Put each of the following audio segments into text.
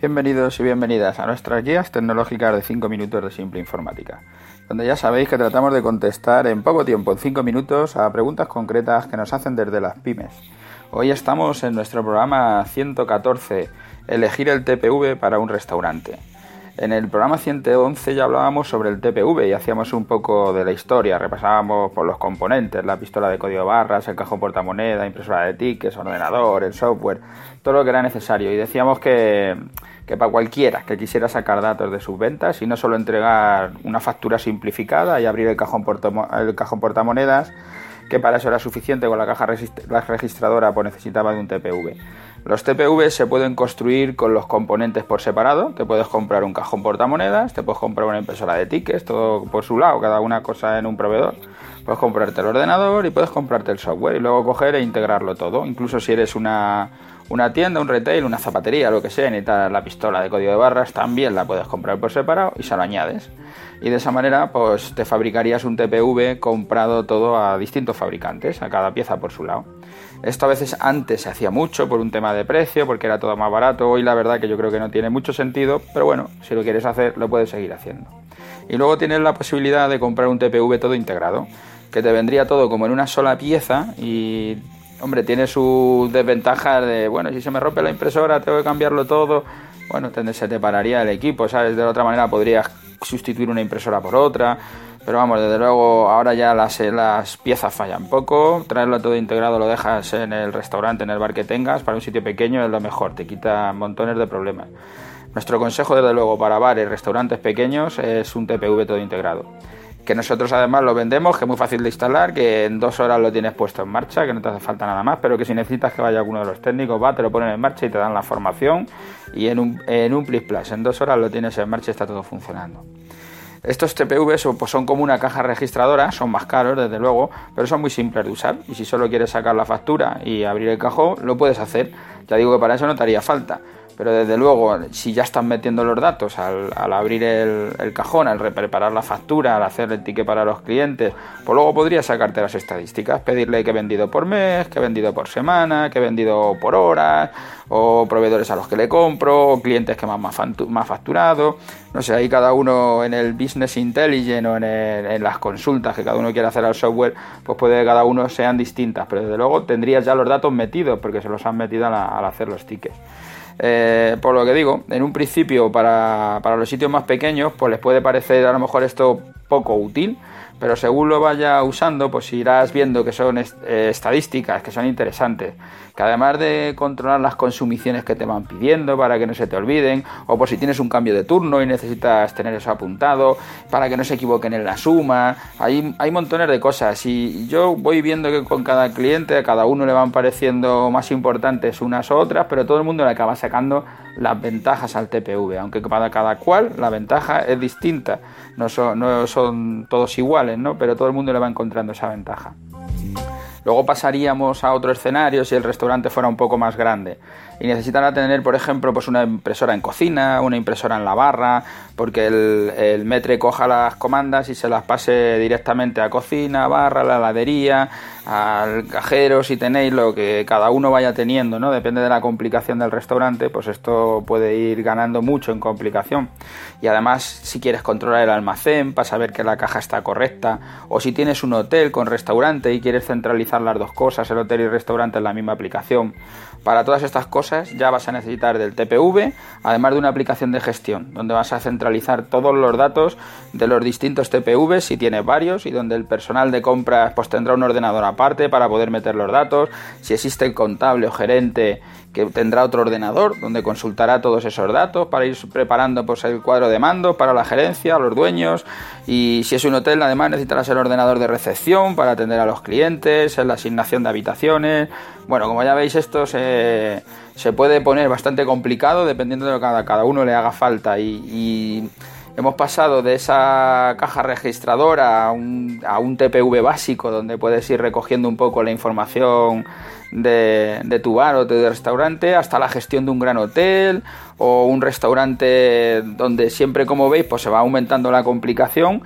Bienvenidos y bienvenidas a nuestras guías tecnológicas de 5 minutos de simple informática, donde ya sabéis que tratamos de contestar en poco tiempo, en 5 minutos, a preguntas concretas que nos hacen desde las pymes. Hoy estamos en nuestro programa 114, elegir el TPV para un restaurante. En el programa 111 ya hablábamos sobre el TPV y hacíamos un poco de la historia, repasábamos por los componentes, la pistola de código barras, el cajón portamoneda, impresora de tickets, ordenador, el software, todo lo que era necesario. Y decíamos que, que para cualquiera que quisiera sacar datos de sus ventas y no solo entregar una factura simplificada y abrir el cajón, el cajón portamonedas, que para eso era suficiente con la caja registradora, pues necesitaba de un TPV. Los TPV se pueden construir con los componentes por separado. Te puedes comprar un cajón portamonedas, te puedes comprar una impresora de tickets, todo por su lado, cada una cosa en un proveedor. Puedes comprarte el ordenador y puedes comprarte el software y luego coger e integrarlo todo. Incluso si eres una, una tienda, un retail, una zapatería, lo que sea, necesitas la pistola de código de barras, también la puedes comprar por separado y se lo añades. Y de esa manera, pues te fabricarías un TPV comprado todo a distintos fabricantes, a cada pieza por su lado. Esto a veces antes se hacía mucho por un tema de precio, porque era todo más barato. Hoy la verdad que yo creo que no tiene mucho sentido, pero bueno, si lo quieres hacer, lo puedes seguir haciendo. Y luego tienes la posibilidad de comprar un TPV todo integrado, que te vendría todo como en una sola pieza y hombre, tiene sus desventajas de, bueno, si se me rompe la impresora, tengo que cambiarlo todo. Bueno, se te pararía el equipo, ¿sabes? De otra manera podrías sustituir una impresora por otra. Pero vamos, desde luego ahora ya las, las piezas fallan poco. Traerlo todo integrado lo dejas en el restaurante, en el bar que tengas. Para un sitio pequeño es lo mejor, te quita montones de problemas. Nuestro consejo, desde luego, para bares restaurantes pequeños es un TPV todo integrado. Que nosotros además lo vendemos, que es muy fácil de instalar, que en dos horas lo tienes puesto en marcha, que no te hace falta nada más, pero que si necesitas que vaya alguno de los técnicos, va, te lo ponen en marcha y te dan la formación. Y en un, en un Plis Plus, en dos horas lo tienes en marcha y está todo funcionando. Estos TPV pues son como una caja registradora, son más caros desde luego, pero son muy simples de usar y si solo quieres sacar la factura y abrir el cajón, lo puedes hacer. Ya digo que para eso no te haría falta pero desde luego, si ya están metiendo los datos al, abrir el, cajón, al preparar la factura, al hacer el ticket para los clientes, pues luego podrías sacarte las estadísticas, pedirle que he vendido por mes, que he vendido por semana, que he vendido por horas, o proveedores a los que le compro, o clientes que me han más facturado. No sé, ahí cada uno en el business intelligence o en, las consultas que cada uno quiere hacer al software, pues puede que cada uno sean distintas, pero desde luego tendrías ya los datos metidos porque se los han metido al hacer los tickets. Eh, por lo que digo, en un principio para, para los sitios más pequeños, pues les puede parecer a lo mejor esto poco útil, pero según lo vaya usando, pues irás viendo que son eh, estadísticas, que son interesantes, que además de controlar las consumiciones que te van pidiendo para que no se te olviden, o por si tienes un cambio de turno y necesitas tener eso apuntado, para que no se equivoquen en la suma, hay, hay montones de cosas. Y yo voy viendo que con cada cliente a cada uno le van pareciendo más importantes unas u otras, pero todo el mundo le acaba sacando las ventajas al TPV, aunque para cada cual la ventaja es distinta, no son, no son todos iguales, ¿no? pero todo el mundo le va encontrando esa ventaja. Luego pasaríamos a otro escenario si el restaurante fuera un poco más grande y necesitará tener, por ejemplo, pues una impresora en cocina, una impresora en la barra, porque el, el, metre coja las comandas y se las pase directamente a cocina, barra, la heladería, al cajero, si tenéis lo que cada uno vaya teniendo, ¿no? Depende de la complicación del restaurante, pues esto puede ir ganando mucho en complicación. Y además, si quieres controlar el almacén para saber que la caja está correcta, o si tienes un hotel con restaurante y quieres centralizar las dos cosas, el hotel y el restaurante en la misma aplicación, para todas estas cosas ya vas a necesitar del TPV, además de una aplicación de gestión, donde vas a centralizar todos los datos de los distintos TPV, si tienes varios, y donde el personal de compras pues tendrá un ordenador aparte para poder meter los datos, si existe el contable o gerente que tendrá otro ordenador donde consultará todos esos datos para ir preparando pues, el cuadro de mando para la gerencia, los dueños y si es un hotel además necesitarás el ordenador de recepción para atender a los clientes, en la asignación de habitaciones. Bueno, como ya veis esto se, puede poner bastante complicado dependiendo de lo que cada, cada uno le haga falta. Y, hemos pasado de esa caja registradora a un, a un, TPV básico donde puedes ir recogiendo un poco la información de, de tu bar o de restaurante hasta la gestión de un gran hotel o un restaurante donde siempre, como veis, pues se va aumentando la complicación,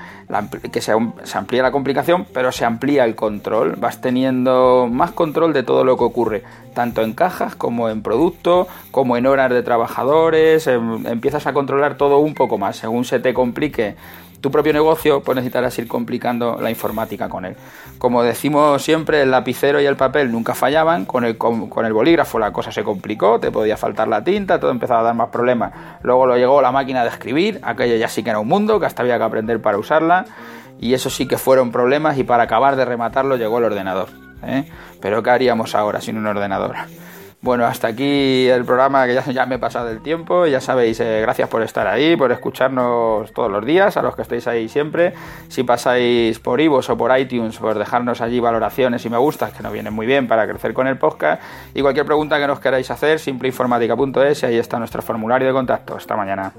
que se, se, amplía la complicación, pero se amplía el control. Vas teniendo más control de todo lo que ocurre, tanto en cajas como en productos, como en horas de trabajadores. Em, empiezas a controlar todo un poco más. Según se te complique tu propio negocio, pues necesitarás ir complicando la informática con él. Como decimos siempre, el lapicero y el papel nunca fallaban, con el, con, el bolígrafo la cosa se complicó, te podía faltar la tinta, todo empezaba a dar más problemas. Luego lo llegó la máquina de escribir, aquello ya sí que era un mundo, que hasta había que aprender para usarla, y eso sí que fueron problemas, y para acabar de rematarlo llegó el ordenador. ¿eh? Pero ¿qué haríamos ahora sin un ordenador? Bueno, hasta aquí el programa que ya, me he pasado el tiempo. Ya sabéis, eh, gracias por estar ahí, por escucharnos todos los días, a los que estáis ahí siempre. Si pasáis por iVoox o por iTunes, por dejarnos allí valoraciones y me gustas, que nos vienen muy bien para crecer con el podcast. Y cualquier pregunta que nos queráis hacer, simpleinformática.es y ahí está nuestro formulario de contacto. Hasta mañana.